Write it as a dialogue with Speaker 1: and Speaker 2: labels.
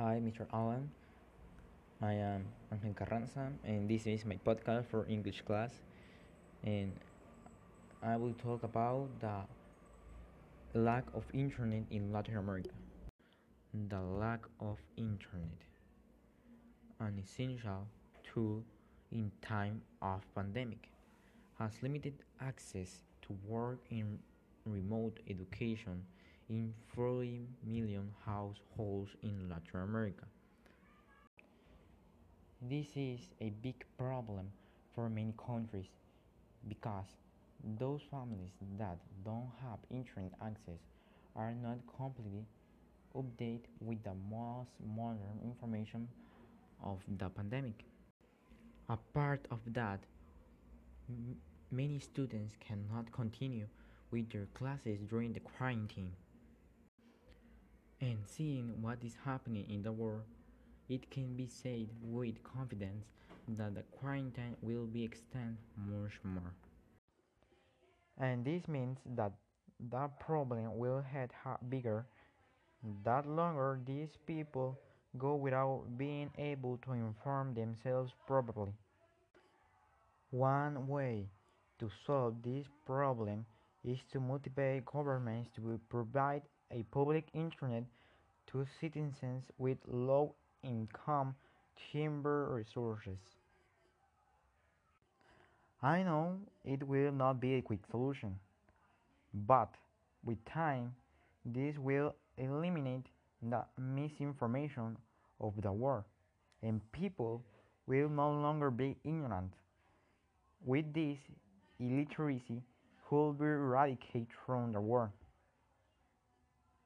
Speaker 1: Hi, Mr. Allen. I am Angel Carranza, and this is my podcast for English class. And I will talk about the lack of internet in Latin America. The lack of internet, an essential tool in time of pandemic, has limited access to work in remote education in 40 million households in Latin America. This is a big problem for many countries because those families that don't have internet access are not completely updated with the most modern information of the pandemic. Apart of that, many students cannot continue with their classes during the quarantine. And seeing what is happening in the world, it can be said with confidence that the quarantine will be extended much more. And this means that the problem will get bigger, that longer these people go without being able to inform themselves properly. One way to solve this problem is to motivate governments to provide a public internet to citizens with low income timber resources. I know it will not be a quick solution, but with time, this will eliminate the misinformation of the war, and people will no longer be ignorant. With this, illiteracy could be eradicated from the world.